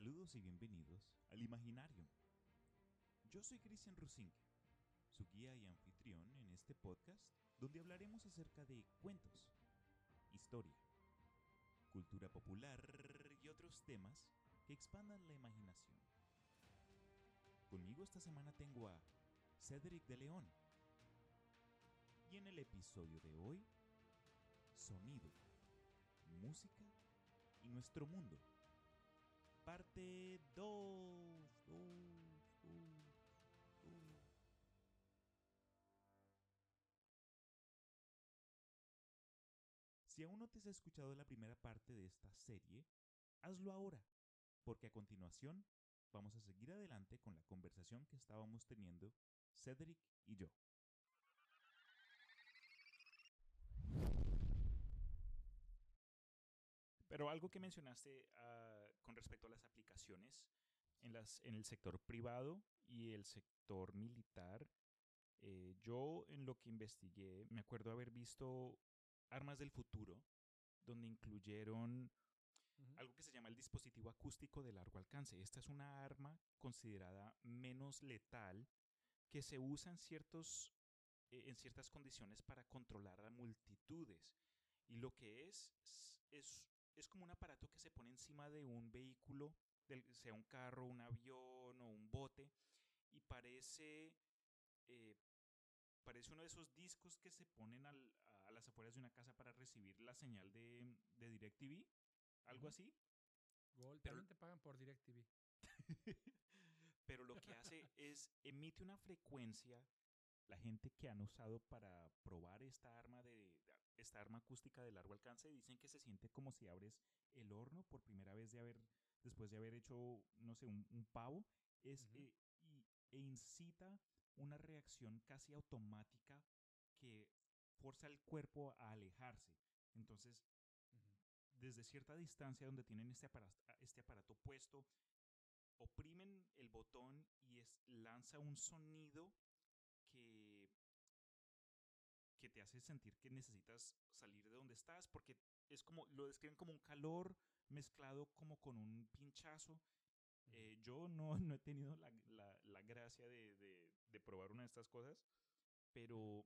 Saludos y bienvenidos al Imaginario. Yo soy Cristian Rusinque, su guía y anfitrión en este podcast donde hablaremos acerca de cuentos, historia, cultura popular y otros temas que expandan la imaginación. Conmigo esta semana tengo a Cedric de León. Y en el episodio de hoy, sonido, música y nuestro mundo. Parte 2. Si aún no te has escuchado la primera parte de esta serie, hazlo ahora, porque a continuación vamos a seguir adelante con la conversación que estábamos teniendo Cedric y yo. Pero algo que mencionaste ah, con respecto a las aplicaciones en, las, en el sector privado y el sector militar, eh, yo en lo que investigué, me acuerdo haber visto Armas del Futuro, donde incluyeron algo que se llama el dispositivo acústico de largo alcance. Esta es una arma considerada menos letal que se usa en, ciertos, eh, en ciertas condiciones para controlar a multitudes. Y lo que es, es es como un aparato que se pone encima de un vehículo, sea un carro, un avión o un bote, y parece, eh, parece uno de esos discos que se ponen a las afueras de una casa para recibir la señal de, de DirecTV, algo así. Gol, también te pagan por DirecTV. Pero lo que hace es emite una frecuencia la gente que han usado para probar esta arma de, esta arma acústica de largo alcance dicen que se siente como si abres el horno por primera vez de haber después de haber hecho no sé un, pavo es eh, y, e incita una reacción casi automática que forza al cuerpo a alejarse. Entonces desde cierta distancia donde tienen este aparato, este aparato puesto oprimen el botón y es, lanza un sonido que, que te hace sentir que necesitas salir de donde estás, porque es como, lo describen como un calor mezclado como con un pinchazo. Eh, yo no, no, he tenido la, la, gracia de, de, probar una de estas cosas, pero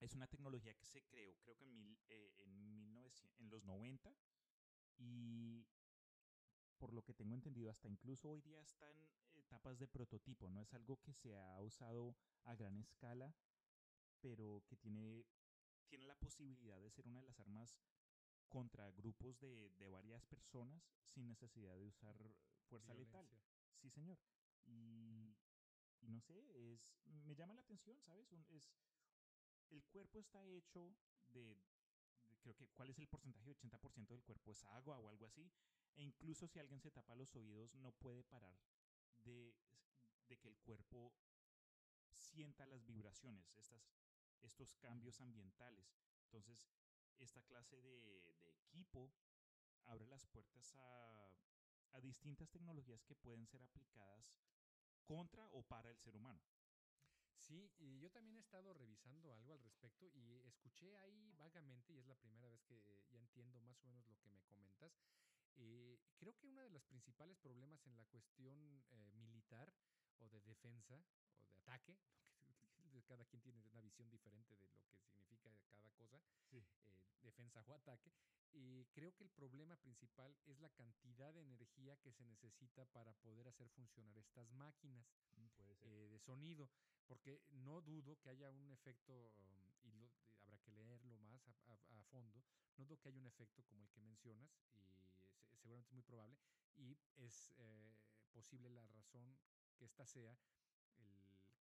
es una tecnología que se creó, creo que en, mil, eh, en, 1900, en los 90 y por lo que tengo entendido, hasta incluso hoy día está en etapas de prototipo, no es algo que se ha usado a gran escala, pero que tiene, tiene la posibilidad de ser una de las armas contra grupos de, de varias personas sin necesidad de usar fuerza letal. Sí, señor. Y, y, no sé, es me llama la atención, ¿sabes? es el cuerpo está hecho de, creo que cuál es el porcentaje, 80% del cuerpo es agua o algo así, e incluso si alguien se tapa los oídos no puede parar de, de que el cuerpo sienta las vibraciones, estas, estos cambios ambientales. Entonces, esta clase de, equipo abre las puertas a, a distintas tecnologías que pueden ser aplicadas contra o para el ser humano. Sí, y yo también he estado revisando algo al respecto y escuché ahí vagamente, y es la primera vez que ya entiendo más o menos lo que me comentas. Eh, creo que uno de los principales problemas en la cuestión eh, militar o de defensa o de ataque, cada quien tiene una visión diferente de lo que significa cada cosa, eh, defensa o ataque. Y creo que el problema principal es la cantidad de energía que se necesita para poder hacer funcionar estas máquinas mm, eh, de sonido, porque no dudo que haya un efecto, um, y habrá que leerlo más a, fondo, no dudo que haya un efecto como el que mencionas, y seguramente es muy probable, y es eh, posible la razón que esta sea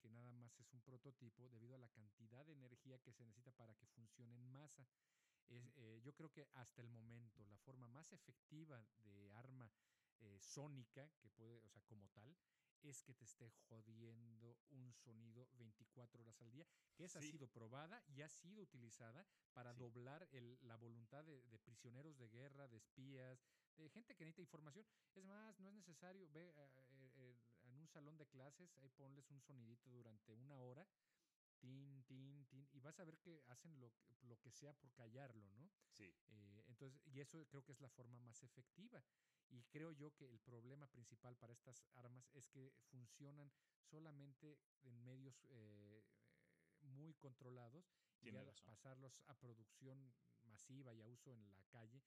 que nada más es un prototipo debido a la cantidad de energía que se necesita para que funcione en masa. Es, eh, yo creo que hasta el momento la forma más efectiva de arma eh, sónica, que puede, o sea, como tal, es que te esté jodiendo un sonido 24 horas al día, que esa ha sido probada y ha sido utilizada para doblar la voluntad de, prisioneros de guerra, de espías, de gente que necesita información. Es más, no es necesario, ve eh, salón de clases, ahí ponles un sonidito durante una hora tin, tin, tin, y vas a ver que hacen lo, lo que sea por callarlo, ¿no? Sí. Eh, entonces, y eso creo que es la forma más efectiva. Y creo yo que el problema principal para estas armas es que funcionan solamente en medios eh, muy controlados y al pasarlos a producción masiva y a uso en la calle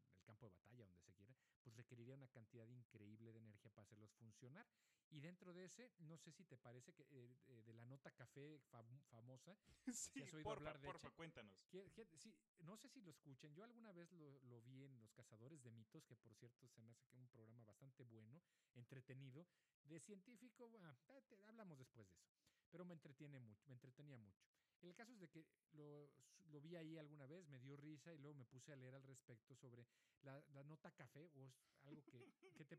o en el campo de batalla, donde se quiera, pues requeriría una cantidad increíble de energía para hacerlos funcionar. Y dentro de ese, no sé si te parece que eh, de la nota café famosa, sí, has oído hablar de porfa, cuéntanos. sí, no sé si lo escuchen. Yo alguna vez lo, lo, vi en Los Cazadores de Mitos, que por cierto se me hace que un programa bastante bueno, entretenido, de científico. Bueno, hablamos después de eso, pero me entretiene mucho, me entretenía mucho. El caso es de que lo, vi ahí alguna vez, me dio risa y luego me puse a leer al respecto sobre la, la nota café, o algo que, te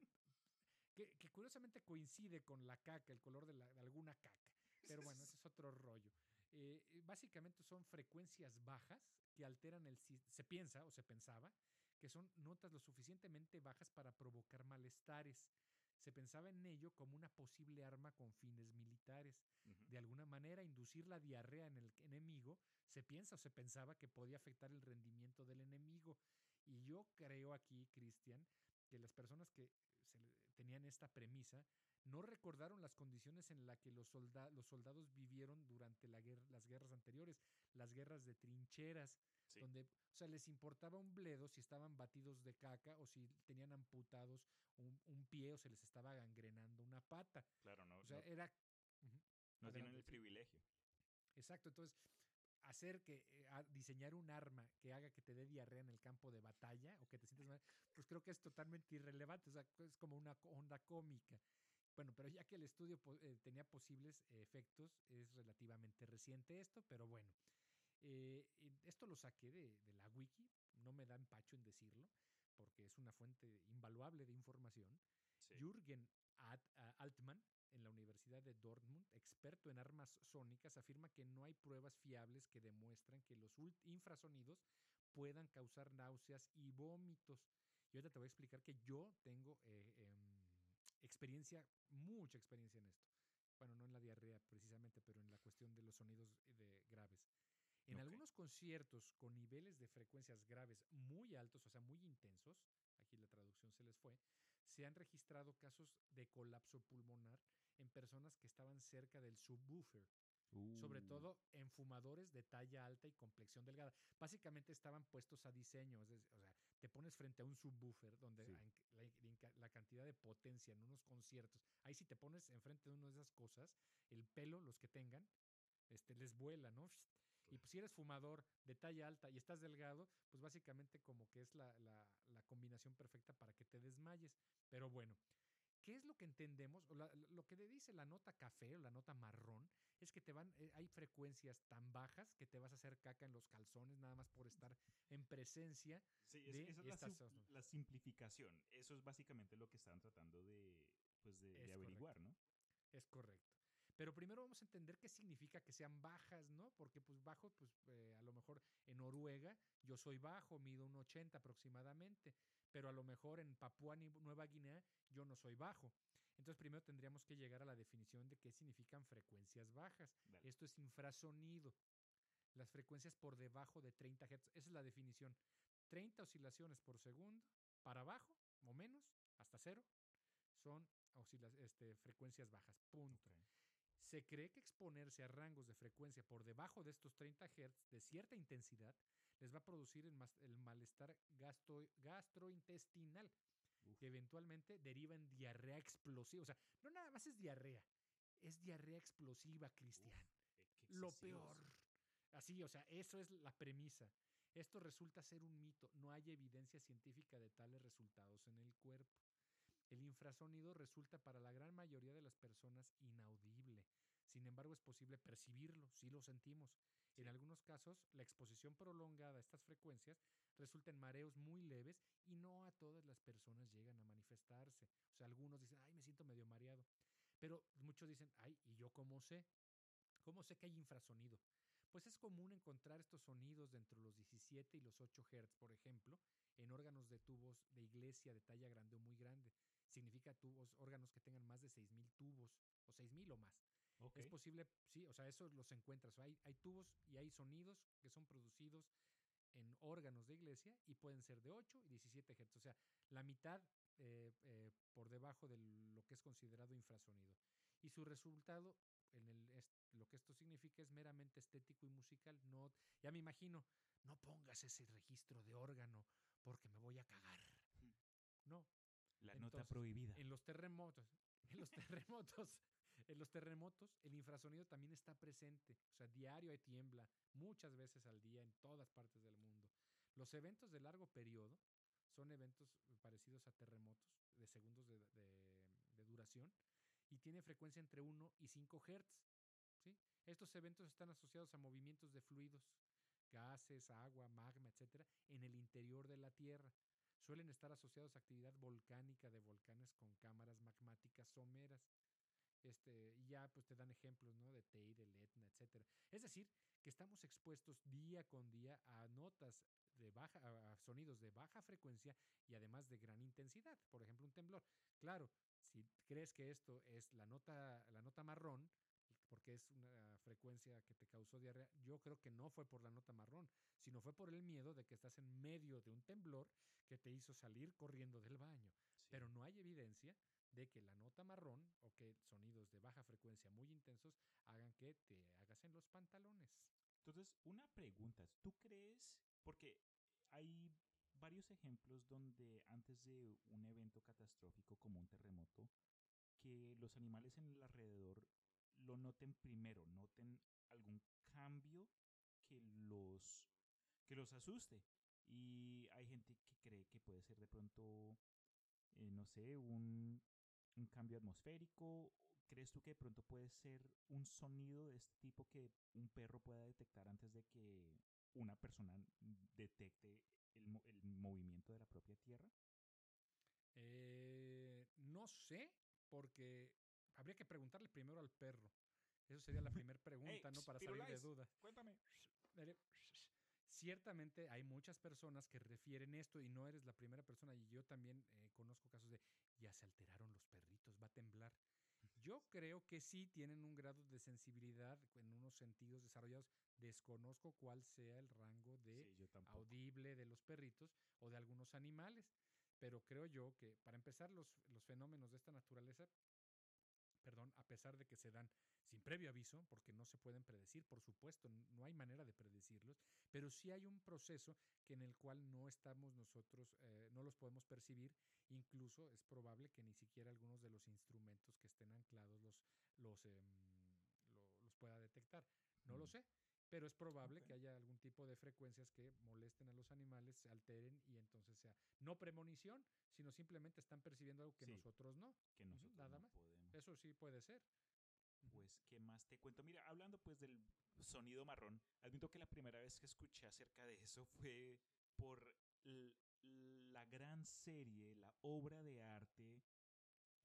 que, curiosamente coincide con la caca, el color de, alguna caca. Pero bueno, ese es otro rollo. Eh, básicamente son frecuencias bajas que alteran el... Se piensa o se pensaba que son notas lo suficientemente bajas para provocar malestares. Se pensaba en ello como una posible arma con fines militares. De alguna manera, inducir la diarrea en el enemigo se piensa o se pensaba que podía afectar el rendimiento del enemigo. Y yo creo aquí, Cristian, que las personas que tenían esta premisa, no recordaron las condiciones en las que los, los soldados vivieron durante la guerra, las guerras anteriores, las guerras de trincheras, donde, o sea, les importaba un bledo si estaban batidos de caca o si tenían amputados un, pie o se les estaba gangrenando una pata. Claro, no. O sea, era... no tienen el privilegio. Exacto, entonces hacer que eh, diseñar un arma que haga que te dé diarrea en el campo de batalla o que te sientas mal, pues creo que es totalmente irrelevante, o sea, es como una onda cómica. Bueno, pero ya que el estudio eh, tenía posibles efectos, es relativamente reciente esto, pero bueno. Eh, esto lo saqué de, la wiki, no me da empacho en decirlo, porque es una fuente invaluable de información. Jürgen Altman, en la Universidad de Dortmund, experto en armas sónicas, afirma que no hay pruebas fiables que demuestran que los infrasonidos puedan causar náuseas y vómitos. Y ahorita te voy a explicar que yo tengo eh, em, experiencia, mucha experiencia en esto. Bueno, no en la diarrea precisamente, pero en la cuestión de los sonidos de graves. En algunos conciertos con niveles de frecuencias graves muy altos, o sea, muy intensos, aquí la traducción se les fue, se han registrado casos de colapso pulmonar en personas que estaban cerca del subwoofer. Sobre uh. todo en fumadores de talla alta y complexión delgada. Básicamente estaban puestos a diseño. o sea, te pones frente a un subwoofer donde la, cantidad de potencia en unos conciertos. Ahí si te pones enfrente de una de esas cosas, el pelo, los que tengan, este, les vuela, ¿no? Y pues, si eres fumador de talla alta y estás delgado, pues básicamente como que es la, la combinación perfecta para que te desmayes. Pero bueno, ¿Qué es lo que entendemos? O lo que dice la nota café o la nota marrón es que te van, eh, hay frecuencias tan bajas que te vas a hacer caca en los calzones nada más por estar en presencia. Sí, de esa es la, simplificación. Eso es básicamente lo que están tratando de, pues de, averiguar, ¿no? Es correcto. Pero primero vamos a entender qué significa que sean bajas, ¿no? Porque pues bajo, pues eh, a lo mejor en Noruega yo soy bajo, mido un 80 aproximadamente pero a lo mejor en Papúa Nueva Guinea yo no soy bajo. Entonces primero tendríamos que llegar a la definición de qué significan frecuencias bajas. Esto es infrasonido. Las frecuencias por debajo de 30 Hz. Esa es la definición. 30 oscilaciones por segundo para abajo o menos, hasta cero, son este, frecuencias bajas. Punto. Se cree que exponerse a rangos de frecuencia por debajo de estos 30 Hz de cierta intensidad les va a producir el, malestar gastrointestinal, que eventualmente deriva en diarrea explosiva. O sea, no nada más es diarrea, es diarrea explosiva, Cristian. Eh, Lo peor. Así, o sea, eso es la premisa. Esto resulta ser un mito. No hay evidencia científica de tales resultados en el cuerpo. El infrasonido resulta para la gran mayoría de las personas inaudible. Sin embargo, es posible percibirlo, si lo sentimos. En algunos casos, la exposición prolongada a estas frecuencias resulta en mareos muy leves y no a todas las personas llegan a manifestarse. O sea, algunos dicen, ay, me siento medio mareado. Pero muchos dicen, ay, ¿y yo cómo sé? ¿Cómo sé que hay infrasonido? Pues es común encontrar estos sonidos dentro de los 17 y los 8 Hz, por ejemplo, en órganos de tubos de iglesia de talla grande o muy grande. Significa tubos, órganos que tengan más de 6.000 tubos o 6.000 o más. Es posible, sí, o sea, eso los encuentras. Hay, hay tubos y hay sonidos que son producidos en órganos de iglesia y pueden ser de 8 y 17 Hz. O sea, la mitad eh, eh, por debajo de lo que es considerado infrasonido. Y su resultado, en el, lo que esto significa es meramente estético y musical. No, ya me imagino, no pongas ese registro de órgano porque me voy a cagar. No. La nota prohibida. En los terremotos, en los terremotos, en los terremotos, el infrasonido también está presente. O sea, diario hay tiembla, muchas veces al día en todas partes del mundo. Los eventos de largo periodo son eventos parecidos a terremotos de segundos de, duración y tiene frecuencia entre 1 y 5 Hz. ¿sí? Estos eventos están asociados a movimientos de fluidos, gases, agua, magma, etcétera, en el interior de la Tierra. Suelen estar asociados a actividad volcánica de volcanes con cámaras magmáticas someras. Este, y ya pues te dan ejemplos, ¿no? De Teide, el Etna, etcétera. Es decir, que estamos expuestos día con día a notas de baja, a sonidos de baja frecuencia y además de gran intensidad. Por ejemplo, un temblor. Claro, si crees que esto es la nota, la nota marrón, porque es una frecuencia que te causó diarrea, yo creo que no fue por la nota marrón, sino fue por el miedo de que estás en medio de un temblor que te hizo salir corriendo del baño. Pero no hay evidencia de que la nota marrón o que sonidos de baja frecuencia muy intensos hagan que te hagas en los pantalones. Entonces, una pregunta, ¿tú crees? Porque hay varios ejemplos donde antes de un evento catastrófico como un terremoto, que los animales en el alrededor lo noten primero, noten algún cambio que los, que los asuste. Y hay gente que cree que puede ser de pronto, eh, no sé, un, un cambio atmosférico. ¿Crees tú que de pronto puede ser un sonido de este tipo que un perro pueda detectar antes de que una persona detecte el, el movimiento de la propia Tierra? Eh, no sé, porque habría que preguntarle primero al perro. Eso sería la primera pregunta, ¿no? Para salir de duda. Cuéntame. Ciertamente hay muchas personas que refieren esto y no eres la primera persona y yo también eh, conozco casos de ya se alteraron los perritos, va a temblar. Yo creo que sí tienen un grado de sensibilidad en unos sentidos desarrollados. Desconozco cuál sea el rango de audible de los perritos o de algunos animales, pero creo yo que para empezar los, los fenómenos de esta naturaleza perdón, a pesar de que se dan sin previo aviso, porque no se pueden predecir, por supuesto, no hay manera de predecirlos, pero sí hay un proceso que en el cual no estamos nosotros, eh, no los podemos percibir, incluso es probable que ni siquiera algunos de los instrumentos que estén anclados los, los, em, los pueda detectar. No lo sé, pero es probable que haya algún tipo de frecuencias que molesten a los animales, se alteren y entonces sea no premonición, sino simplemente están percibiendo algo que nosotros no. Que nosotros nada más. Podemos. Eso sí puede ser. Pues, ¿qué más te cuento? Mira, hablando pues del sonido marrón, admito que la primera vez que escuché acerca de eso fue por la gran serie, la obra de arte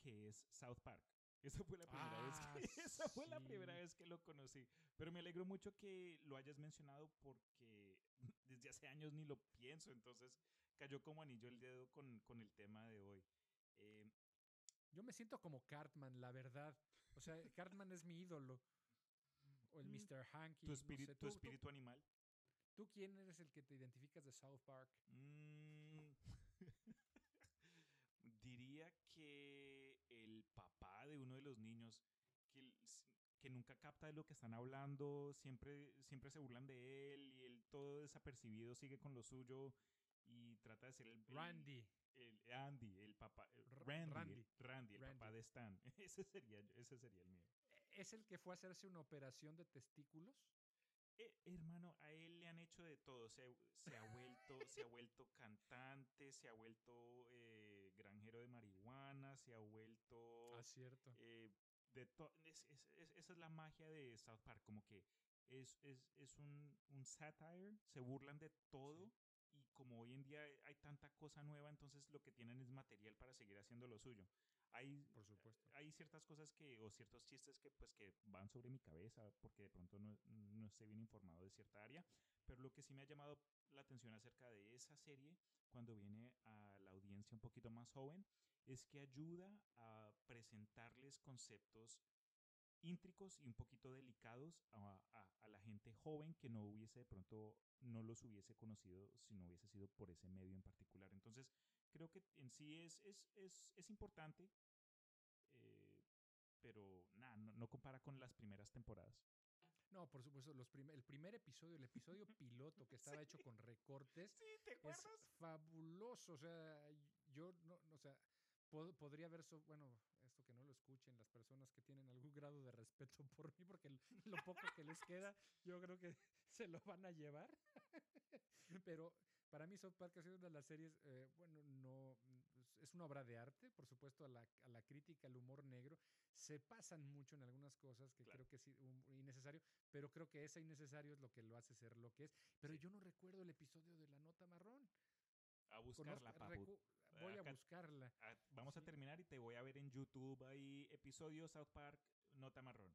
que es South Park. Esa fue la primera vez que, ah, esa fue la primera vez que lo conocí. Pero me alegro mucho que lo hayas mencionado porque desde hace años ni lo pienso, entonces cayó como anillo el dedo con, con el tema de hoy. Eh, me siento como Cartman, la verdad. O sea, Cartman es mi ídolo. O el Mr. Mm, Hanky. ¿Tu, espíritu, ¿tu espíritu animal? ¿Tú quién eres el que te identificas de South Park? Mm. diría que el papá de uno de los niños, que, que nunca capta de lo que están hablando, siempre, siempre se burlan de él y él todo desapercibido sigue con lo suyo trata de ser el... Randy. El, Andy, el papá. Randy, Randy, el, papá de Stan. ese, sería, ese sería el mío. ¿Es el que fue a hacerse una operación de testículos? Eh, hermano, a él le han hecho de todo. Se, se ha vuelto, se ha vuelto cantante, se ha vuelto eh, granjero de marihuana, se ha vuelto. Ah, cierto. Eh, de esa es la magia de South Park, como que es, es, es un, un, satire, se burlan de todo. Y como hoy en día hay tanta cosa nueva, entonces lo que tienen es material para seguir haciendo lo suyo. Hay, Por supuesto. hay ciertas cosas que, o ciertos chistes que, pues, que van sobre mi cabeza porque de pronto no, no estoy bien informado de cierta área, pero lo que sí me ha llamado la atención acerca de esa serie, cuando viene a la audiencia un poquito más joven, es que ayuda a presentarles conceptos íntricos y un poquito delicados a, a- a la gente joven que no hubiese de pronto, no los hubiese conocido si no hubiese sido por ese medio en particular. Entonces, creo que en sí es, es, es, es importante, eh, pero nada, no, no compara con las primeras temporadas. No, por supuesto, los prim- el primer episodio, el episodio piloto que estaba hecho con recortes, Sí, ¿te es fabuloso. O sea, yo no, no, o sea, pod- podría haber, so- bueno, escuchen las personas que tienen algún grado de respeto por mí, porque lo poco que les queda, yo creo que se lo van a llevar. Pero para mí South Park ha sido una de las series, eh, bueno, no, mm, es una obra de arte, por supuesto, a la, a la crítica, al humor negro. Se pasan mucho en algunas cosas que Claro. creo que es innecesario, pero creo que ese innecesario es lo que lo hace ser lo que es. Pero Sí. yo no recuerdo el episodio de la nota marrón. A buscarla, papu. voy a Acá- buscarla. Ah, vamos a Sí. terminar y te voy a ver en YouTube ahí episodios South Park Nota Marrón.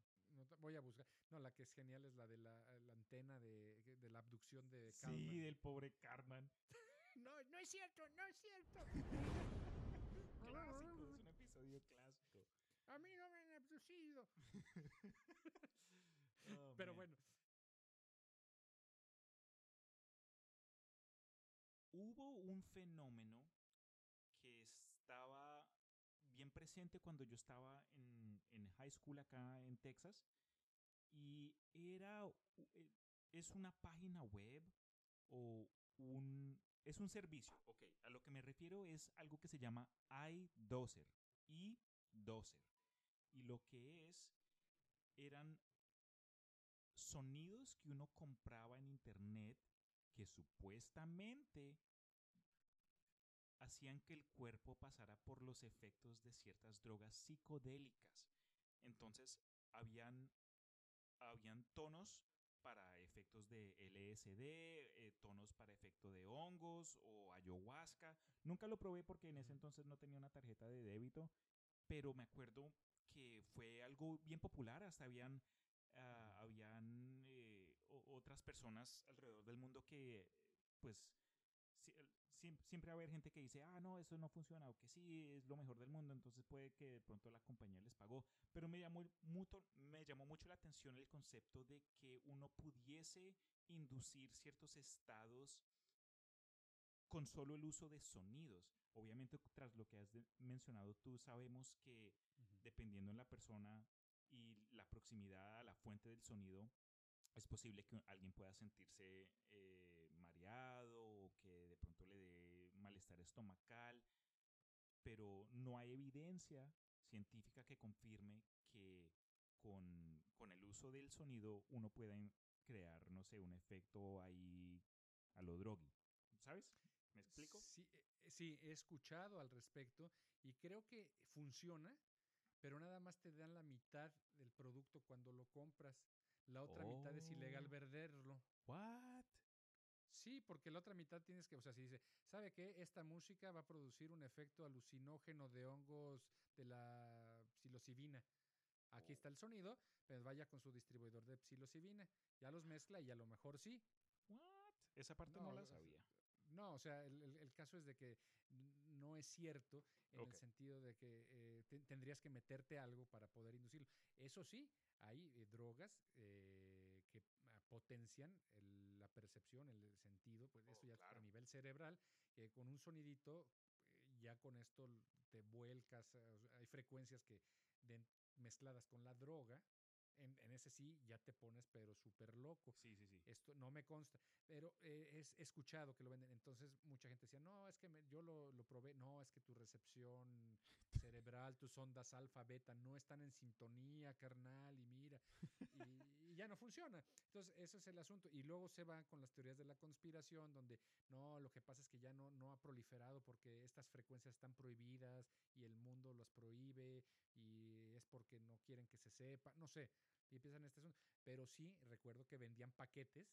Voy a buscar. No, la que es genial es la de la, la antena de, de la abducción de Sí, Cartman. del pobre Cartman. No, no es cierto, no es cierto. Clásico, es un episodio clásico. A mí no me han abducido. Oh, Pero man. bueno, Hubo un fenómeno que estaba bien presente cuando yo estaba en, en high school acá en Texas y era eh, es una página web o un es un servicio, ok. A lo que me refiero es algo que se llama iDozer, iDozer. Y lo que es eran sonidos que uno compraba en internet que supuestamente hacían que el cuerpo pasara por los efectos de ciertas drogas psicodélicas. Entonces, habían, habían tonos para efectos de LSD, eh, tonos para efecto de hongos o ayahuasca. Nunca lo probé porque en ese entonces no tenía una tarjeta de débito, pero me acuerdo que fue algo bien popular. Hasta habían, ah, habían otras personas alrededor del mundo que, pues, si- siempre va a haber gente que dice, ah, no, eso no funciona, o que sí, es lo mejor del mundo, entonces puede que de pronto la compañía les pagó. Pero me llamó, mucho, me llamó mucho la atención el concepto de que uno pudiese inducir ciertos estados con solo el uso de sonidos. Obviamente, tras lo que has mencionado tú, sabemos que dependiendo en la persona y la proximidad a la fuente del sonido, es posible que alguien pueda sentirse eh, mareado o que de pronto le dé malestar estomacal, pero no hay evidencia científica que confirme que con, con el uso del sonido uno pueda crear, no sé, un efecto ahí a lo drogui. ¿Sabes? ¿Me explico? Sí, eh, eh, sí, he escuchado al respecto y creo que funciona, pero nada más te dan la mitad del producto cuando lo compras. La otra mitad es ilegal Oh. venderlo. What? Sí, porque la otra mitad tienes que, o sea, si dice, ¿sabe qué? Esta música va a producir un efecto alucinógeno de hongos de la psilocibina. Aquí Oh. está el sonido, pues vaya con su distribuidor de psilocibina. Ya los mezcla y a lo mejor sí. What? Esa parte no, No, la sabía. No, o sea, el, el- el caso es de que no es cierto en el sentido de que eh, te- tendrías que meterte algo para poder inducirlo. Eso sí, hay eh, drogas eh, que ah, potencian el- la percepción, el sentido, pues Oh, eso ya claro. a nivel cerebral. eh, con un sonidito, eh, ya con esto te vuelcas, hay frecuencias que den- mezcladas con la droga. En, en ese sí ya te pones pero súper loco. Sí, sí, sí. Esto no me consta, pero eh, es escuchado que lo venden. Entonces mucha gente decía, no, es que me- yo lo, lo probé. No, es que tu recepción cerebral, tus ondas alfa, beta no están en sintonía, carnal, y mira, y, y ya no funciona. Entonces ese es el asunto. Y luego se va con las teorías de la conspiración, donde no, lo que pasa es que ya no, no ha proliferado porque estas frecuencias están prohibidas y el mundo las prohíbe y porque no quieren que se sepa, no sé. Y empiezan este asunto. Pero sí recuerdo que vendían paquetes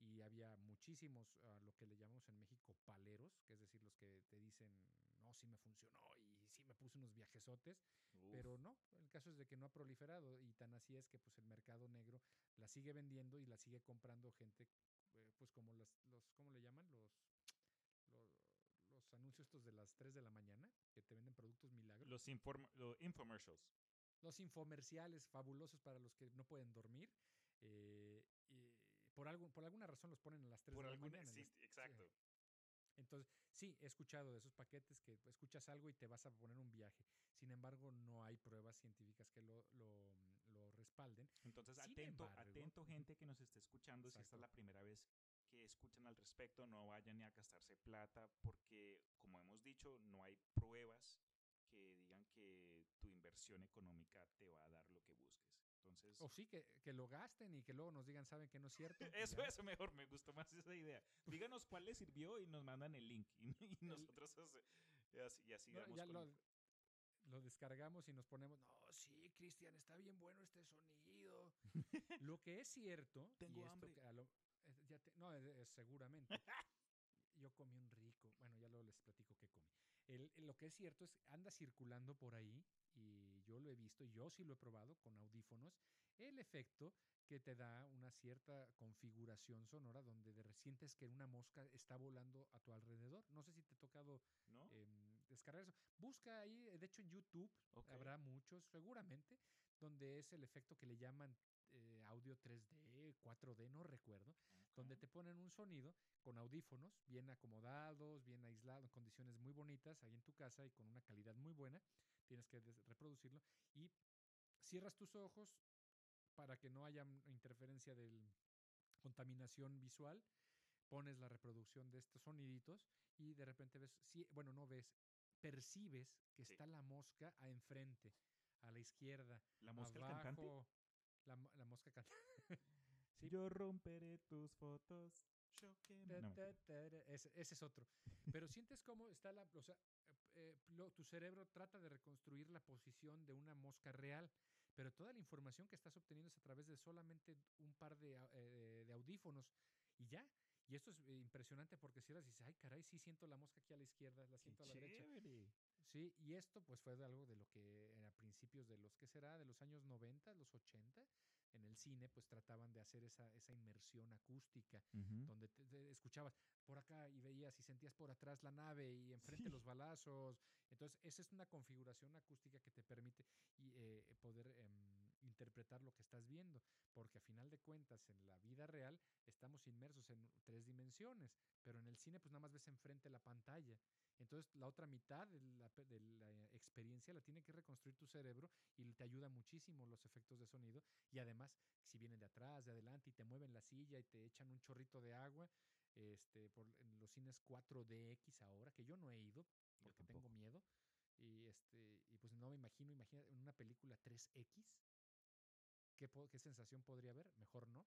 y había muchísimos, a lo que le llamamos en México paleros, que es decir, los que te dicen, no, sí me funcionó y sí me puse unos viajesotes, pero no, el caso es de que no ha proliferado y tan así es que pues el mercado negro la sigue vendiendo y la sigue comprando gente, eh, pues como las, los, ¿cómo le llaman? Los, los, los anuncios estos de las 3 de la mañana, que te venden productos milagros. los inform- los infomercials. Los infomerciales fabulosos para los que no pueden dormir. Eh, y por, algo, por alguna razón los ponen a las 3 Por de la mañana. sí, exacto. Entonces, sí, he escuchado de esos paquetes que escuchas algo y te vas a poner un viaje. Sin embargo, no hay pruebas científicas que lo, lo, lo respalden. Entonces, Sin atento, embargo- atento gente que nos esté escuchando, si esta es la primera vez que escuchan al respecto, no vayan ni a gastarse plata porque, como hemos dicho, no hay pruebas que inversión económica te va a dar lo que busques. Entonces, O sí, que, que lo gasten y que luego nos digan, ¿saben que no es cierto? Eso, eso mejor, me gustó más esa idea. Díganos cuál les sirvió y nos mandan el link. Y, y nosotros y así, y así No, damos ya con lo, el- lo descargamos y nos ponemos, no, sí, Cristian, está bien bueno este sonido. lo que es cierto, Tengo y esto hambre. que a lo- eh, ya te- no, eh, seguramente. Yo comí un rico, bueno, ya luego les platico qué comí. El- el- lo que es cierto es, anda circulando por ahí, y yo lo he visto, yo sí lo he probado con audífonos, el efecto que te da una cierta configuración sonora donde de sientes que una mosca está volando a tu alrededor. No sé si te ha tocado ¿No? em, descargar eso. Busca ahí, de hecho en YouTube habrá muchos, seguramente, donde es el efecto que le llaman eh, audio 3D, 4D, no recuerdo, donde te ponen un sonido con audífonos bien acomodados, bien aislados, en condiciones muy bonitas ahí en tu casa y con una calidad muy buena. Tienes que reproducirlo y cierras tus ojos para que no haya interferencia de contaminación visual. Pones la reproducción de estos soniditos y de repente ves, sí, bueno, no ves, percibes que Sí. está la mosca a enfrente, a la izquierda, ¿La mosca el cantante? abajo, la, la mosca cantante. Sí. Yo romperé tus fotos. Yo quemo- Ta, No, ese, ese es otro. Pero sientes cómo está la. O sea, eh, eh, lo- tu cerebro trata de reconstruir la posición de una mosca real, pero toda la información que estás obteniendo es a través de solamente un par de, eh, de audífonos y ya. Y esto es eh, impresionante porque si ahora dices, ay, caray, sí siento la mosca aquí a la izquierda, la qué siento a la derecha. Sí, y esto pues fue algo de lo que a principios de los que será, de los años 90, los 80, en el cine pues trataban de hacer esa, esa inmersión acústica donde te- te escuchabas por acá y veías y sentías por atrás la nave y enfrente Sí. los balazos. Entonces, esa es una configuración acústica que te permite y, eh, poder em, interpretar lo que estás viendo, porque a final de cuentas, en la vida real estamos inmersos en tres dimensiones, pero en el cine pues nada más ves enfrente la pantalla. Entonces, la otra mitad de la, de la experiencia la tiene que reconstruir tu cerebro y te ayuda muchísimo los efectos de sonido. Y además, si vienen de atrás, de adelante y te mueven la silla y te echan un chorrito de agua, este, por, en los cines 4DX ahora, que yo no he ido porque tengo miedo. Y, este, y pues no me imagino, imagina en una película 3X, ¿qué, qué sensación podría haber? Mejor no.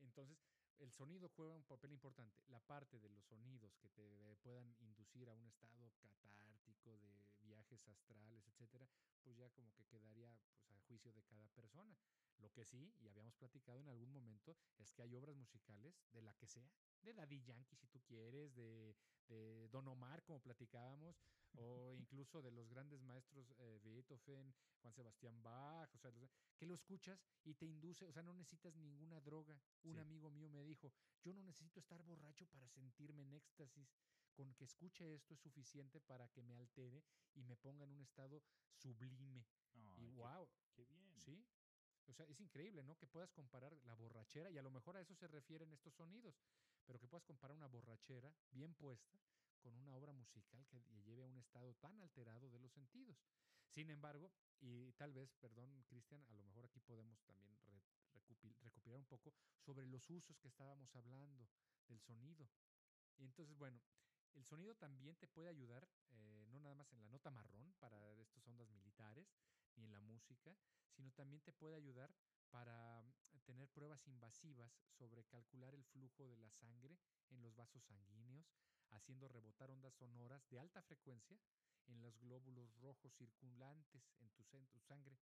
Entonces, el sonido juega un papel importante. La parte de los sonidos que te puedan inducir a un estado catártico de viajes astrales, etcétera, pues ya como que quedaría pues a juicio de cada persona. Lo que sí, y habíamos platicado en algún momento, es que hay obras musicales de la que sea, de Daddy Yankee si tú quieres, de, de Don Omar como platicábamos, o incluso de los grandes maestros eh, Beethoven, Juan Sebastián Bach, o sea, los- que lo escuchas y te induce, o sea, no necesitas ninguna droga. Un Sí. amigo mío me dijo, yo no necesito estar borracho para sentirme en éxtasis, con que escuche esto es suficiente para que me altere y me ponga en un estado sublime. Ay, y qué- wow, qué bien. Sí. O sea, es increíble, ¿no? Que puedas comparar la borrachera, y a lo mejor a eso se refieren estos sonidos, pero que puedas comparar una borrachera bien puesta con una obra musical que lle- lleve a un estado tan alterado de los sentidos. Sin embargo, y tal vez, perdón, Cristian, a lo mejor aquí podemos también re- recopilar un poco sobre los usos que estábamos hablando del sonido. Y entonces, bueno, el sonido también te puede ayudar, eh, no nada más en la nota marrón para estas ondas militares, ni en la música, sino también te puede ayudar para mm, tener pruebas invasivas sobre calcular el flujo de la sangre en los vasos sanguíneos, haciendo rebotar ondas sonoras de alta frecuencia en los glóbulos rojos circulantes en tu, sangre.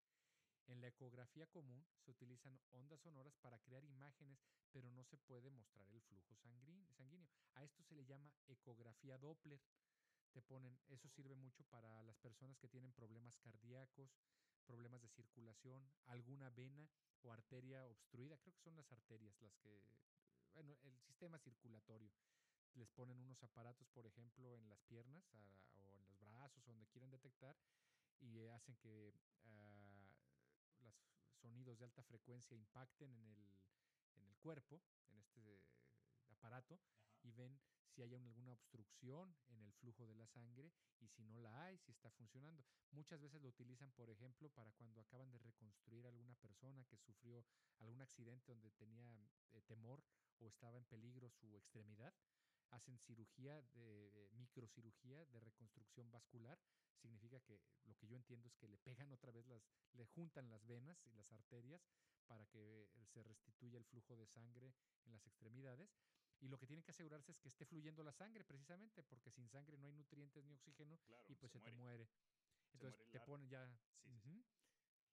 En la ecografía común se utilizan ondas sonoras para crear imágenes, pero no se puede mostrar el flujo sanguíneo. A esto se le llama ecografía Doppler. Te ponen, eso sirve mucho para las personas que tienen problemas cardíacos, problemas de circulación, alguna vena o arteria obstruida. Creo que son las arterias las que, bueno, el sistema circulatorio. Les ponen unos aparatos, por ejemplo, en las piernas o en los brazos, o donde quieran detectar, y hacen que ah, los sonidos de alta frecuencia impacten en el, en el cuerpo, en este aparato, y ven si hay alguna obstrucción en el flujo de la sangre y si no la hay, si está funcionando. Muchas veces lo utilizan, por ejemplo, para cuando acaban de reconstruir a alguna persona que sufrió algún accidente donde tenía eh, temor o estaba en peligro su extremidad. Hacen cirugía de microcirugía de reconstrucción vascular. Significa que lo que yo entiendo es que le pegan otra vez las, le juntan las venas y las arterias para que se restituya el flujo de sangre en las extremidades y lo que tienen que asegurarse es que esté fluyendo la sangre precisamente, porque sin sangre no hay nutrientes ni oxígeno y pues se, te muere. Entonces te ponen ya...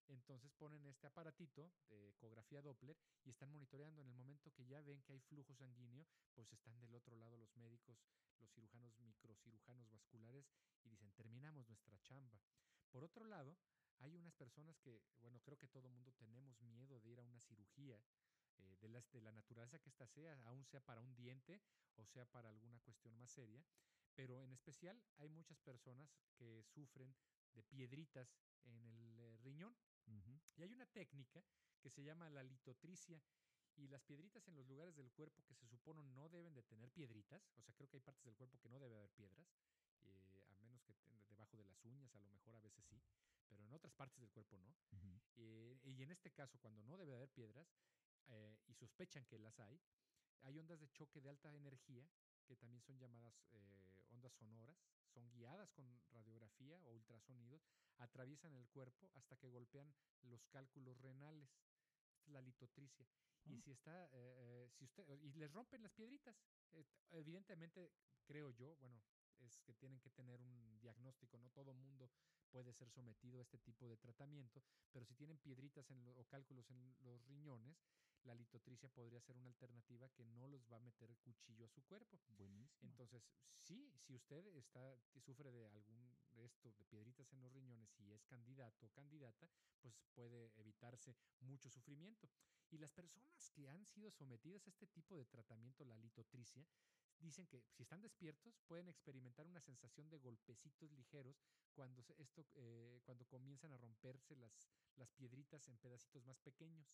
Entonces ponen este aparatito de ecografía Doppler y están monitoreando. En el momento que ya ven que hay flujo sanguíneo, pues están del otro lado los médicos, los cirujanos, microcirujanos vasculares y dicen, terminamos nuestra chamba. Por otro lado, hay unas personas que, bueno, creo que todo mundo tenemos miedo de ir a una cirugía eh, de, la, de la naturaleza que ésta sea, aún sea para un diente o sea para alguna cuestión más seria. Pero en especial hay muchas personas que sufren de piedritas en el eh, riñón. Y hay una técnica que se llama la litotricia. Y las piedritas en los lugares del cuerpo que se supone no deben de tener piedritas, o sea, creo que hay partes del cuerpo que no debe haber piedras, eh, a menos que debajo de las uñas, a lo mejor a veces sí, pero en otras partes del cuerpo no. y en este caso, cuando no debe haber piedras, eh, y sospechan que las hay, hay ondas de choque de alta energía que también son llamadas eh, ondas sonoras, son guiadas con radiografía o ultrasonidos, atraviesan el cuerpo hasta que golpean los cálculos renales. Esta es la litotricia. Y ah. si está, eh, si usted, y les rompen las piedritas. evidentemente, creo yo, bueno, es que tienen que tener un diagnóstico, no todo mundo puede ser sometido a este tipo de tratamiento, pero si tienen piedritas en o cálculos en los riñones, la litotricia podría ser una alternativa que no los va a meter cuchillo a su cuerpo. Buenísimo. Entonces, sí, si usted está, sufre de algún de esto, de piedritas en los riñones y es candidato o candidata, pues puede evitarse mucho sufrimiento. Y las personas que han sido sometidas a este tipo de tratamiento, la litotricia, dicen que si están despiertos pueden experimentar una sensación de golpecitos ligeros cuando esto eh, cuando comienzan a romperse las, las piedritas en pedacitos más pequeños.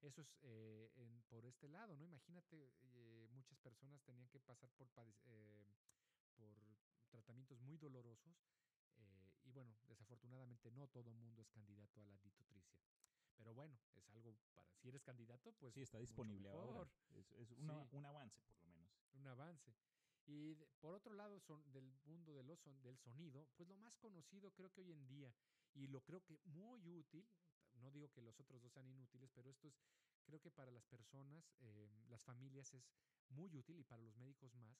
Eso es eh, por este lado, ¿no? Imagínate, eh, muchas personas tenían que pasar por, por tratamientos muy dolorosos y bueno, desafortunadamente no todo mundo es candidato a la ditotricia. Pero bueno, es algo para, si eres candidato, pues... Sí, está disponible ahora. Es, es un avance, por lo menos. Un avance. Y por otro lado, son del mundo del, del sonido, pues lo más conocido creo que hoy en día, y lo creo que muy útil, no digo que los otros dos sean inútiles, pero esto es, creo que para las personas, eh, las familias es muy útil y para los médicos más,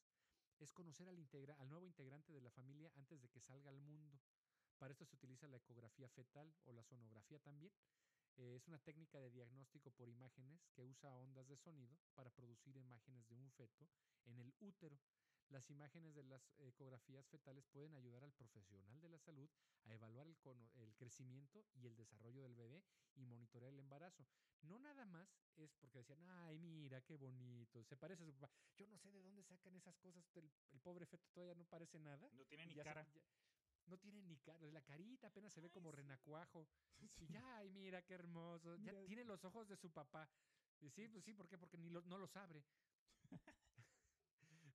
es conocer al, integra al nuevo integrante de la familia antes de que salga al mundo. Para esto se utiliza la ecografía fetal o la sonografía también. Eh, es una técnica de diagnóstico por imágenes que usa ondas de sonido para producir imágenes de un feto en el útero. Las imágenes de las ecografías fetales pueden ayudar al profesional de la salud a evaluar el, el, crecimiento y el desarrollo del bebé y monitorear el embarazo. No nada más es porque decían, ay, mira, qué bonito, se parece a su papá. Yo no sé de dónde sacan esas cosas, el, pobre feto todavía no parece nada. No tiene ni cara no tiene ni cara, la carita apenas se ve como renacuajo. Y ya, ay, mira qué hermoso. Ya tiene los ojos de su papá. Y sí, pues sí, ¿por qué? Porque ni no los abre.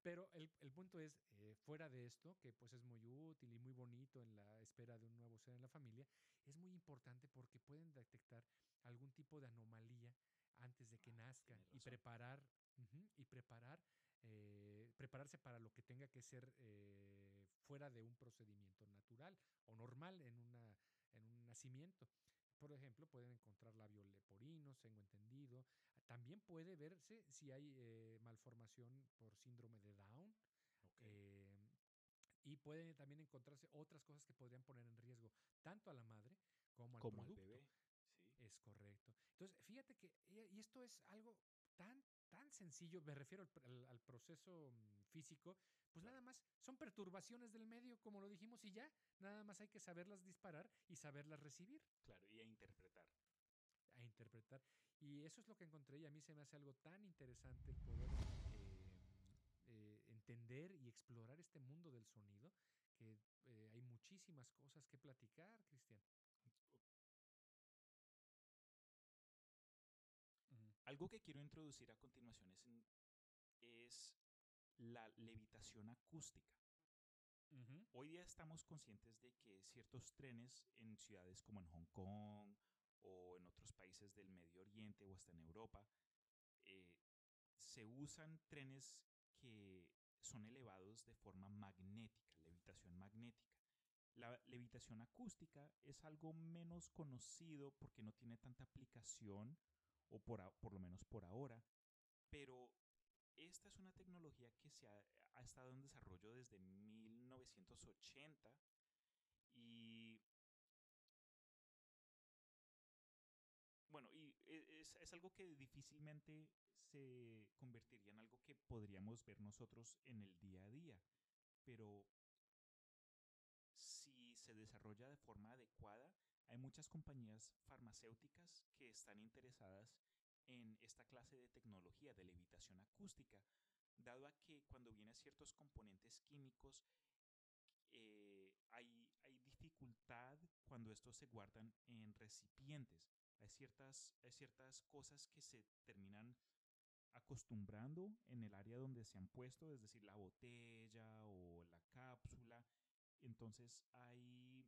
Pero el, punto es, eh, fuera de esto, que pues es muy útil y muy bonito en la espera de un nuevo ser en la familia, es muy importante porque pueden detectar algún tipo de anomalía antes de que ah, nazca y preparar, y preparar eh, prepararse para lo que tenga que ser eh, fuera de un procedimiento natural o normal en, una, en un nacimiento. Por ejemplo, pueden encontrar labios leporinos, tengo entendido. También puede verse si hay eh, malformación por síndrome de Down. y pueden también encontrarse otras cosas que podrían poner en riesgo tanto a la madre como al producto. bebé. Es correcto. Entonces, fíjate que, y esto es algo tan tan sencillo, me refiero al, proceso mm, físico, pues nada más son perturbaciones del medio, como lo dijimos, y ya, nada más hay que saberlas disparar y saberlas recibir. Claro, y a interpretar. Interpretar. Y eso es lo que encontré y a mí se me hace algo tan interesante el poder eh, eh, entender y explorar este mundo del sonido, que eh, hay muchísimas cosas que platicar, Cristian. algo que quiero introducir a continuación es, es la levitación acústica. Hoy día estamos conscientes de que ciertos trenes en ciudades como en Hong Kong o en otros países del Medio Oriente o hasta en Europa, eh, se usan trenes que son elevados de forma magnética, levitación magnética. La levitación acústica es algo menos conocido porque no tiene tanta aplicación, o por, por lo menos por ahora, pero esta es una tecnología que se ha, ha estado en desarrollo desde 1980 y es, algo que difícilmente se convertiría en algo que podríamos ver nosotros en el día a día, pero si se desarrolla de forma adecuada, hay muchas compañías farmacéuticas que están interesadas en esta clase de tecnología de levitación acústica, dado a que cuando vienen ciertos componentes químicos, eh, hay dificultad cuando estos se guardan en recipientes. Hay ciertas, hay ciertas cosas que se terminan acostumbrando en el área donde se han puesto, es decir, la botella o la cápsula. Entonces hay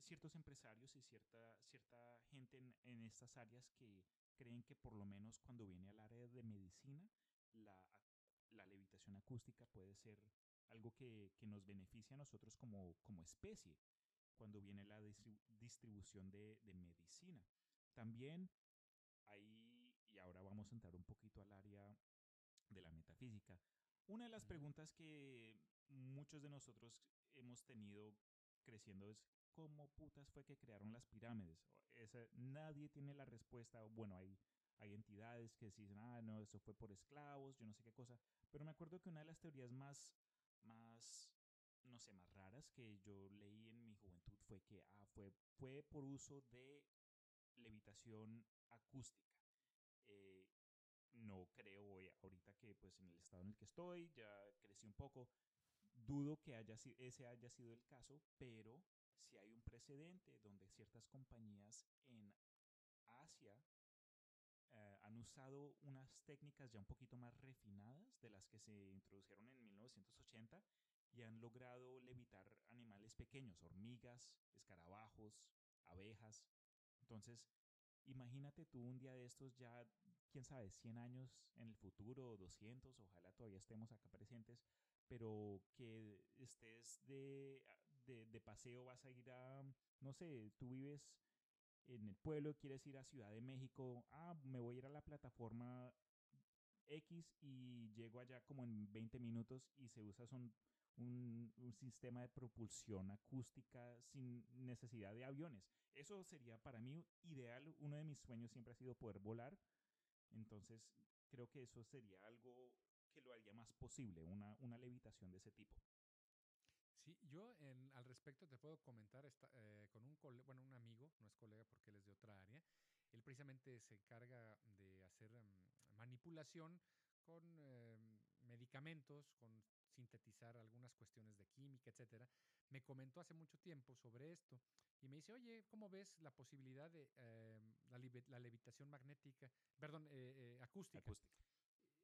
ciertos empresarios y cierta, cierta gente en, en estas áreas que creen que por lo menos cuando viene al área de medicina, la, la levitación acústica puede ser algo que, que nos beneficia a nosotros como, como especie cuando viene la distribu- distribución de, de medicina. También hay, y ahora vamos a entrar un poquito al área de la metafísica, una de las preguntas que muchos de nosotros hemos tenido creciendo es cómo putas fue que crearon las pirámides. Esa- nadie tiene la respuesta. Bueno, hay, hay entidades que dicen, ah, no, eso fue por esclavos, yo no sé qué cosa. Pero me acuerdo que una de las teorías más, más, no sé, más raras que yo leí en mi juventud fue que ah, fue, fue por uso de levitación acústica. Eh, no creo hoy, ahorita que pues en el estado en el que estoy, ya crecí un poco, dudo que haya, ese haya sido el caso, pero si hay un precedente donde ciertas compañías en Asia eh, han usado unas técnicas ya un poquito más refinadas de las que se introdujeron en 1980 y han logrado levitar animales pequeños, hormigas, escarabajos, abejas. Entonces, imagínate tú un día de estos ya, quién sabe, 100 años en el futuro, 200, ojalá todavía estemos acá presentes, pero que estés de, de, de paseo, vas a ir a, no sé, tú vives en el pueblo, quieres ir a Ciudad de México, ah, me voy a ir a la plataforma X y llego allá como en 20 minutos y se usa son un, un sistema de propulsión acústica sin necesidad de aviones. Eso sería para mí ideal. Uno de mis sueños siempre ha sido poder volar. Entonces creo que eso sería algo que lo haría más posible, una, una levitación de ese tipo. Sí, yo al respecto te puedo comentar esta- eh, con un bueno, un amigo, no es colega porque él es de otra área. Él precisamente se encarga de hacer em, manipulación con em, medicamentos, con sintetizar algunas cuestiones de química, etcétera. Me comentó hace mucho tiempo sobre esto y me dice, oye, ¿cómo ves la posibilidad de em, la, levitación magnética, perdón, eh, eh, acústica? Acústica.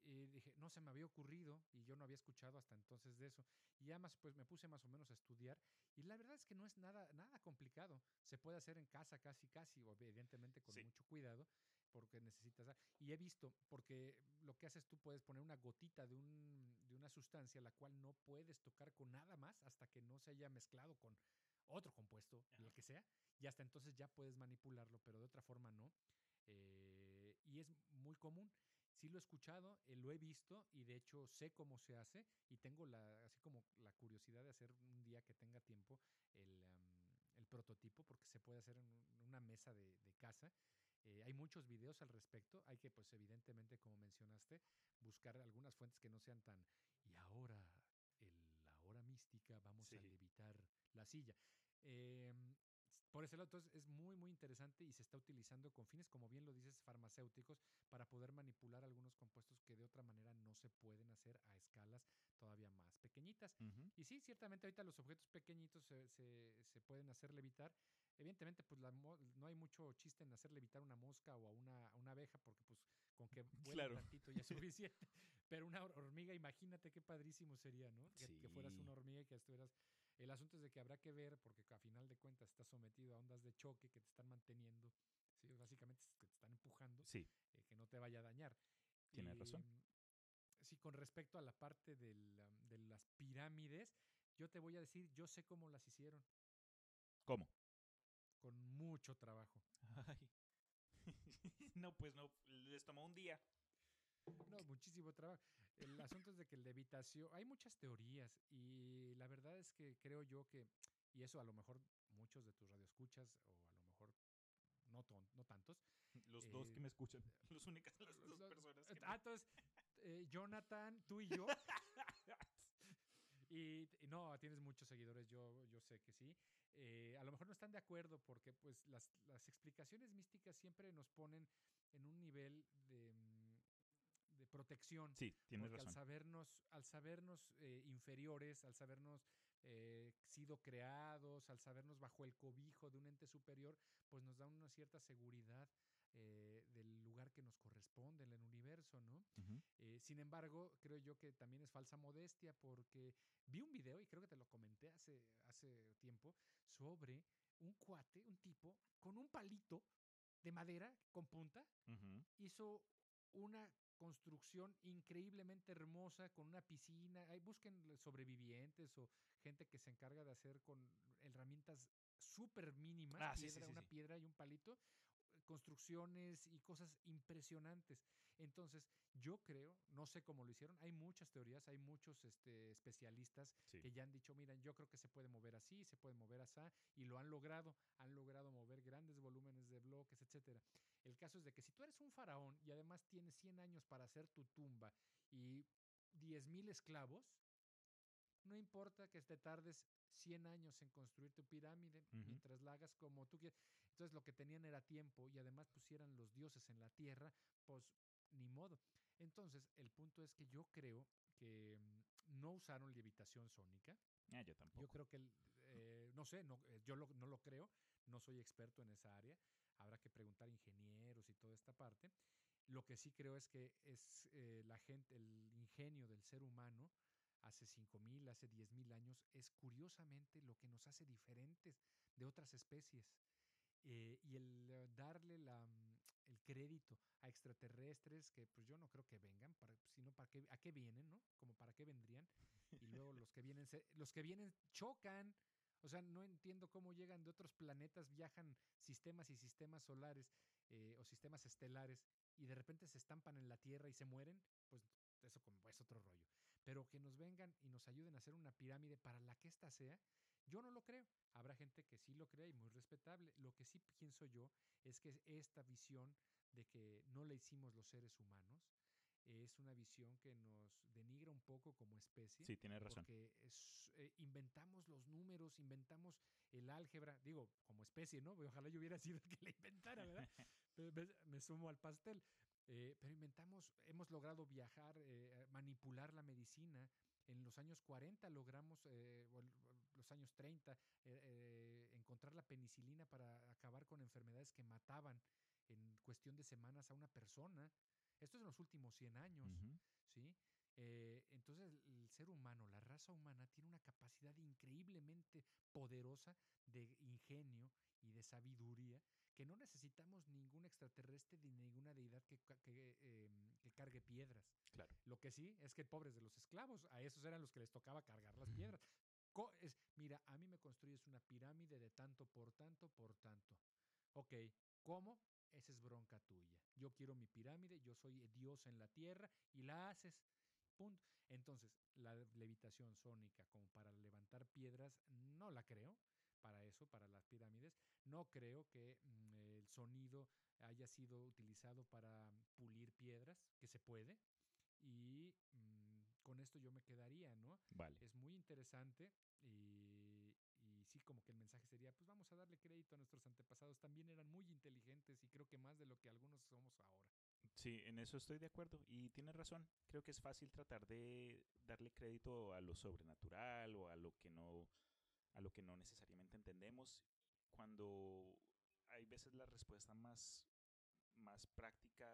y dije, no se me había ocurrido y yo no había escuchado hasta entonces de eso. Y además, pues me puse más o menos a estudiar y la verdad es que no es nada, nada complicado. Se puede hacer en casa casi, casi, evidentemente con Sí. mucho cuidado porque necesitas... Y he visto, porque lo que haces tú puedes poner una gotita de, un, una sustancia la cual no puedes tocar con nada más hasta que no se haya mezclado con otro compuesto, Ajá. el que sea, y hasta entonces ya puedes manipularlo, pero de otra forma no. Eh, y es muy común. Sí lo he escuchado, eh, lo he visto y de hecho sé cómo se hace y tengo la, así como la curiosidad de hacer un día que tenga tiempo el, el prototipo porque se puede hacer en un- una mesa de, de casa. Eh, hay muchos videos al respecto. Hay que, pues evidentemente, como mencionaste, buscar algunas fuentes que no sean tan... Ahora, el, la hora mística, vamos a Sí. levitar la silla. Em, por ese lado, entonces es muy, muy interesante y se está utilizando con fines, como bien lo dices, farmacéuticos para poder manipular algunos compuestos que de otra manera no se pueden hacer a escalas todavía más pequeñitas. Ujú. Y sí, ciertamente ahorita los objetos pequeñitos se, se- se pueden hacer levitar. Evidentemente, pues la no hay mucho chiste en hacer levitar una mosca o a una, a una abeja, porque pues con que vuele Claro. tantito ya es suficiente. Pero una hor- hormiga, imagínate qué padrísimo sería, ¿no? Que, que fueras una hormiga y que estuvieras. El asunto es de que habrá que ver, porque a final de cuentas estás sometido a ondas de choque que te están manteniendo, ¿sí? básicamente que te están empujando, Sí, eh, que no te vaya a dañar. Tienes razón. Sí, con respecto a la parte del, de las pirámides, yo te voy a decir, yo sé cómo las hicieron, ¿cómo? Con mucho trabajo. Ay. no, pues no, les tomó un día. No, muchísimo trabajo. El asunto es de que el levitación, hay muchas teorías y la verdad es que creo yo que, y eso a lo mejor muchos de tus radioescuchas o a lo mejor no, ton- no tantos. Los dos Eh, que me escuchan, los únicas, las dos personas que Ah, entonces, eh, Jonathan, tú y yo. Y, y no, tienes muchos seguidores, yo, yo sé que sí. Eh, a lo mejor no están de acuerdo porque pues las, las explicaciones místicas siempre nos ponen en un nivel de, mm, de protección. Sí, tienes Porque al razón. sabernos, al sabernos eh, inferiores, al sabernos eh, sido creados, al sabernos bajo el cobijo de un ente superior, pues nos da una cierta seguridad eh, lugar que nos corresponde en el universo, ¿no? Eh, sin embargo, creo yo que también es falsa modestia porque vi un video, y creo que te lo comenté hace, hace tiempo, sobre un cuate, un tipo, con un palito de madera con punta, hizo una construcción increíblemente hermosa con una piscina. Ahí busquen sobrevivientes o gente que se encarga de hacer con herramientas súper mínimas, Ah, sí, sí, piedra, sí, una piedra y un palito, construcciones y cosas impresionantes. Entonces, yo creo, no sé cómo lo hicieron, hay muchas teorías, hay muchos este, especialistas Sí. que ya han dicho, miren, yo creo que se puede mover así, se puede mover así, y lo han logrado, han logrado mover grandes volúmenes de bloques, etcétera. El caso es de que si tú eres un faraón y además tienes 100 años para hacer tu tumba y 10.000 esclavos, no importa que te tardes 100 años en construir tu pirámide, Ujú. mientras la hagas como tú quieras. Entonces lo que tenían era tiempo y además pusieran los dioses en la tierra, pues ni modo. Entonces el punto es que yo creo que mm, no usaron levitación sónica. Ah, yo tampoco. Yo creo que, eh, no sé, no, eh, yo lo- no lo creo, no soy experto en esa área, habrá que preguntar a ingenieros y toda esta parte. Lo que sí creo es que es eh, la gente, el ingenio del ser humano hace 5.000, hace 10.000 años, es curiosamente lo que nos hace diferentes de otras especies. Eh, y el eh, darle la, mm, el crédito a extraterrestres que pues yo no creo que vengan, para, sino para qué, a qué vienen, ¿no? Como para qué vendrían. Y luego los que vienen, se- los que vienen chocan. O sea, no entiendo cómo llegan de otros planetas, viajan sistemas y sistemas solares eh, o sistemas estelares y de repente se estampan en la Tierra y se mueren, pues eso es otro rollo. Pero que nos vengan y nos ayuden a hacer una pirámide para la que ésta sea, yo no lo creo. Habrá gente que sí lo crea y muy respetable. Lo que sí pienso yo es que esta visión de que no la hicimos los seres humanos es una visión que nos denigra un poco como especie. Sí, tienes razón. Porque es, eh, inventamos los números, inventamos el álgebra, digo, como especie, ¿no? Ojalá yo hubiera sido el que la inventara, ¿verdad? Me, me sumo al pastel. Eh, pero inventamos, hemos logrado viajar, eh, manipular la medicina. En los años 40 logramos, eh, los años 30, eh, eh, encontrar la penicilina para acabar con enfermedades que mataban en cuestión de semanas a una persona. Esto es en los últimos 100 años. ¿sí? Eh, entonces el ser humano, la raza humana, tiene una capacidad increíblemente poderosa de ingenio y de sabiduría que no necesitamos ningún extraterrestre ni ninguna deidad que, que, em, que cargue piedras. Claro. Lo que sí es que pobres de los esclavos, a esos eran los que les tocaba cargar las piedras. Co- es, mira, a mí me construyes una pirámide de tanto por tanto por tanto. Ok, ¿cómo? Esa es bronca tuya. Yo quiero mi pirámide, yo soy Dios en la tierra y la haces. Punto. Entonces, la levitación sónica como para levantar piedras, no la creo para eso, para las pirámides. No creo que mm, el sonido haya sido utilizado para pulir piedras, que se puede. Y mm, con esto yo me quedaría, ¿no? Vale. Es muy interesante y, y sí, como que el mensaje sería, pues vamos a darle crédito a nuestros antepasados. También eran muy inteligentes y creo que más de lo que algunos somos ahora. Sí, en eso estoy de acuerdo y tienes razón. Creo que es fácil tratar de darle crédito a lo sobrenatural o a lo que no a lo que no necesariamente entendemos cuando hay veces la respuesta más, más práctica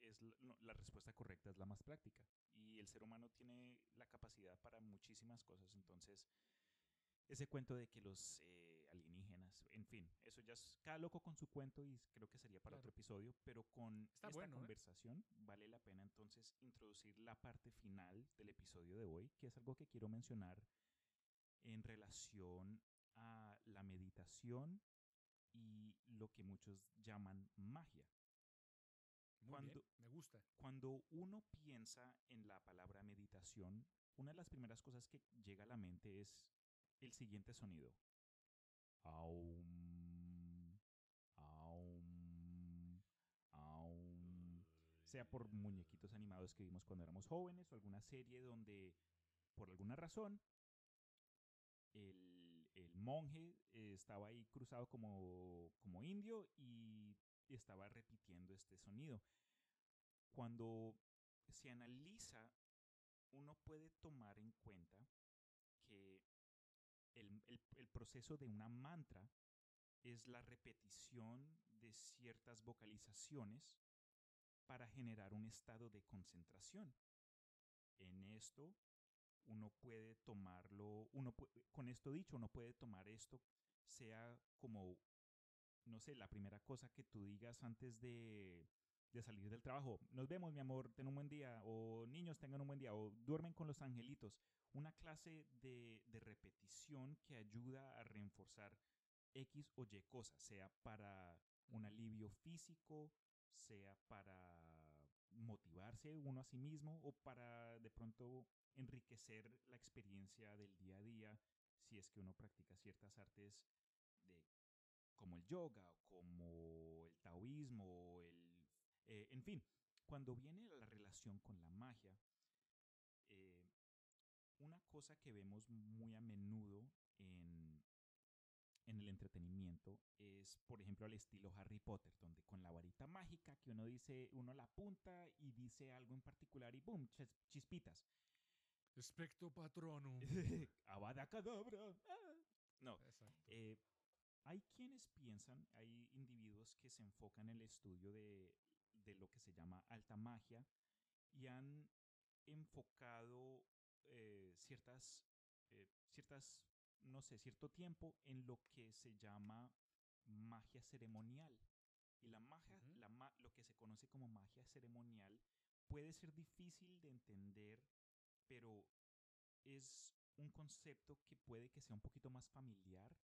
es la, respuesta correcta es la más práctica y el ser humano tiene la capacidad para muchísimas cosas entonces ese cuento de que los eh, alienígenas en fin eso ya es cada loco con su cuento y creo que sería para Claro. otro episodio pero con Está esta bueno, ¿eh? conversación vale la pena entonces introducir la parte final del episodio de hoy que es algo que quiero mencionar en relación a la meditación y lo que muchos llaman magia. Muy Cuando- bien, me gusta. Cuando uno piensa en la palabra meditación, una de las primeras cosas que llega a la mente es el siguiente sonido. Aum, aum, aum. Sea por muñequitos animados que vimos cuando éramos jóvenes o alguna serie donde, por alguna razón, el, el monje estaba ahí cruzado como, como indio y estaba repitiendo este sonido. Cuando se analiza, uno puede tomar en cuenta que el, el- proceso de una mantra es la repetición de ciertas vocalizaciones para generar un estado de concentración. En esto, uno puede tomarlo, uno pu- con esto dicho, uno puede tomar esto, sea como, no sé, la primera cosa que tú digas antes de, de salir del trabajo. Nos vemos, mi amor, ten un buen día. O niños, tengan un buen día. O duermen con los angelitos. Una clase de, de repetición que ayuda a reforzar X o Y cosas, sea para un alivio físico, sea para motivarse uno a sí mismo o para de pronto enriquecer la experiencia del día a día si es que uno practica ciertas artes de como el yoga como el taoísmo eh, en fin cuando viene la relación con la magia eh, una cosa que vemos muy a menudo en en el entretenimiento es, por ejemplo, al estilo Harry Potter, donde con la varita mágica que uno dice, uno la apunta y dice algo en particular y ¡boom! chis- chispitas. Espectro patronum. Avada Kedavra. Ah. No, Exacto. eh, hay quienes piensan, hay individuos que se enfocan en el estudio de, de lo que se llama alta magia y han enfocado eh, ciertas, eh, ciertas, no sé, cierto tiempo en lo que se llama magia ceremonial. Y la magia, la ma- lo que se conoce como magia ceremonial puede ser difícil de entender, pero es un concepto que puede que sea un poquito más familiar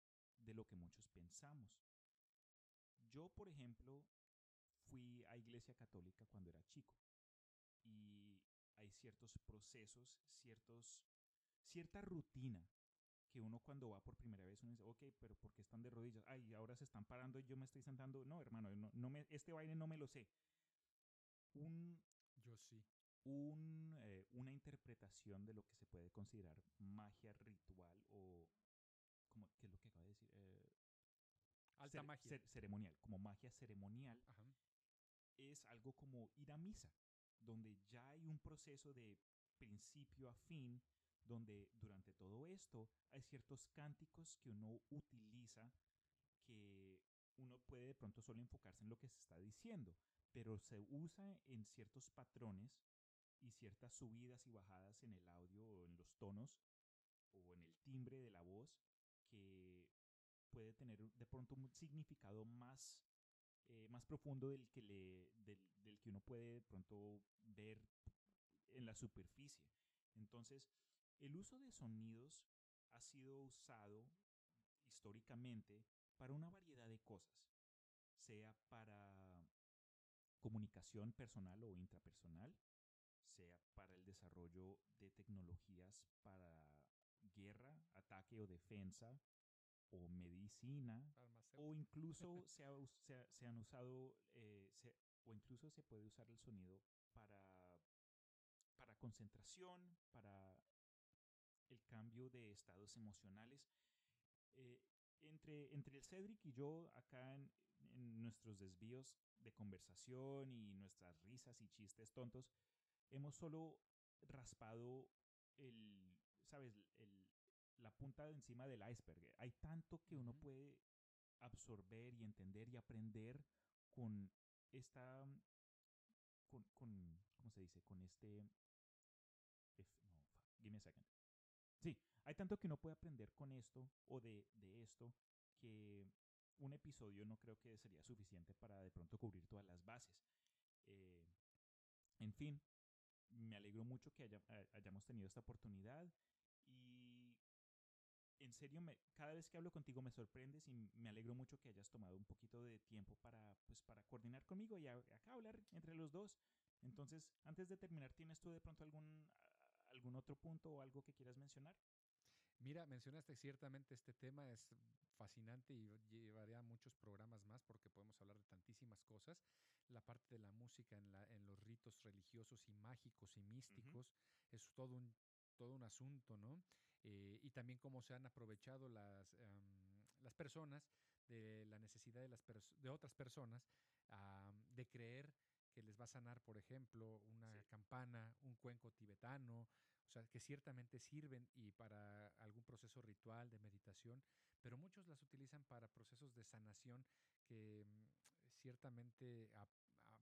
de lo que muchos pensamos. Yo, por ejemplo, fui a iglesia católica cuando era chico y hay ciertos procesos, ciertos, cierta rutina que uno cuando va por primera vez uno dice, ok, pero ¿por qué están de rodillas? Ay, ahora se están parando y yo me estoy sentando. No, hermano, no, no me, este baile no me lo sé. Un, Yo sí. un, eh, una interpretación de lo que se puede considerar magia ritual o como qué es lo que acaba de decir Eh, Alta magia. cer- ceremonial como magia ceremonial Ajá. Es algo como ir a misa donde ya hay un proceso de principio a fin donde durante todo esto hay ciertos cánticos que uno utiliza que uno puede de pronto solo enfocarse en lo que se está diciendo, pero se usa en ciertos patrones y ciertas subidas y bajadas en el audio o en los tonos o en el timbre de la voz que puede tener de pronto un significado más, eh, más profundo del que, le, del, del que uno puede de pronto ver en la superficie. Entonces, el uso de sonidos ha sido usado históricamente para una variedad de cosas, sea para comunicación personal o intrapersonal, sea para el desarrollo de tecnologías para guerra, ataque o defensa, o medicina, o incluso se, ha se ha- se han usado, eh, se- o incluso se puede usar el sonido para, para concentración, para el cambio de estados emocionales. Eh, entre, entre el Cedric y yo, acá en, en nuestros desvíos de conversación y nuestras risas y chistes tontos, hemos solo raspado el, ¿sabes? La punta de encima del iceberg. Hay tanto que uno puede absorber y entender y aprender con esta, con, con ¿cómo se dice? Con este, if, no, fuck, give me a second. Sí, hay tanto que uno puede aprender con esto o de, de esto que un episodio no creo que sería suficiente para de pronto cubrir todas las bases. Eh, en fin, me alegro mucho que haya, hayamos tenido esta oportunidad y en serio, me, cada vez que hablo contigo me sorprendes y me alegro mucho que hayas tomado un poquito de tiempo para, pues, para coordinar conmigo y acá hablar entre los dos. Entonces, antes de terminar, ¿tienes tú de pronto algún, algún otro punto o algo que quieras mencionar? Mira, mencionaste ciertamente este tema, es fascinante y llevaría muchos programas más porque podemos hablar de tantísimas cosas. La parte de la música en, la, en los ritos religiosos y mágicos y místicos es todo un, todo un asunto, ¿no? Eh, y también cómo se han aprovechado las, las personas de la necesidad de, las de otras personas de creer que les va a sanar, por ejemplo, una campana, un cuenco tibetano, o sea, que ciertamente sirven y para algún proceso ritual de meditación, pero muchos las utilizan para procesos de sanación que mm, ciertamente, a,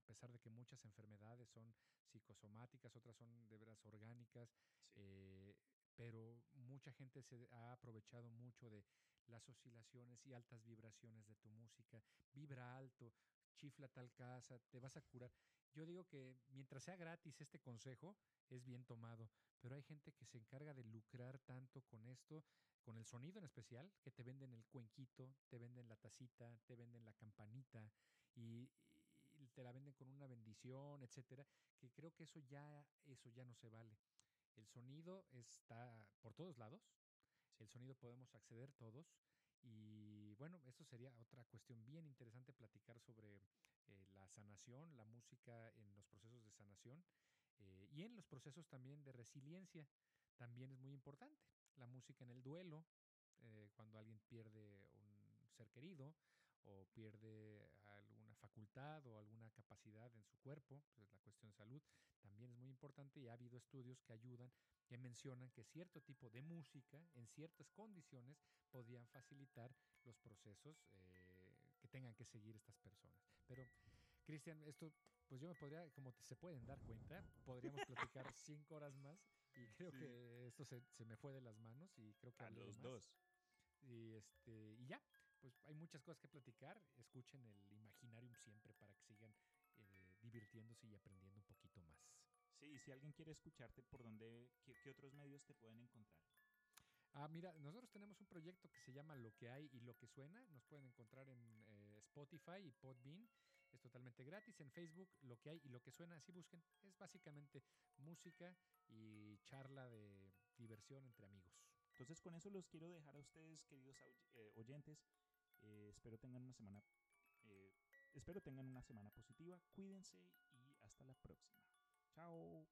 pesar de que muchas enfermedades son psicosomáticas, otras son de veras orgánicas, eh, pero mucha gente se ha aprovechado mucho de las oscilaciones y altas vibraciones de tu música. Vibra alto, chifla tal casa, te vas a curar. Yo digo que mientras sea gratis este consejo, es bien tomado, pero hay gente que se encarga de lucrar tanto con esto, con el sonido en especial, que te venden el cuenquito, te venden la tacita, te venden la campanita y, te la venden con una bendición, etcétera, que creo que eso ya eso ya no se vale. El sonido está por todos lados. El sonido podemos acceder todos y bueno, eso sería otra cuestión bien interesante platicar sobre eh, la sanación, la música en los procesos de sanación eh, y en los procesos también de resiliencia. También es muy importante. La música en el duelo, eh, cuando alguien pierde un ser querido o pierde alguna facultad o alguna capacidad en su cuerpo, pues la cuestión de salud, también es muy importante y ha habido estudios que ayudan que mencionan que cierto tipo de música en ciertas condiciones podrían facilitar los procesos eh, que tengan que seguir estas personas. Pero, Cristian, esto, pues yo me podría, como se pueden dar cuenta, podríamos platicar cinco horas más y creo que esto se, se, me fue de las manos y creo que... A los dos. Y, este, y ya, pues hay muchas cosas que platicar. Escuchen el Imaginarium siempre para que sigan eh, divirtiéndose y aprendiendo un poquito más. Sí, y si alguien quiere escucharte, ¿por dónde, qué, otros medios te pueden encontrar? Ah, mira, nosotros tenemos un proyecto que se llama Lo que hay y lo que suena. Nos pueden encontrar en eh, Spotify y Podbean. Es totalmente gratis. En Facebook, Lo que hay y lo que suena, así busquen. Es básicamente música y charla de diversión entre amigos. Entonces con eso los quiero dejar a ustedes, queridos eh, oyentes. Eh, espero tengan una semana. Eh, espero tengan una semana positiva. Cuídense y hasta la próxima. Chao.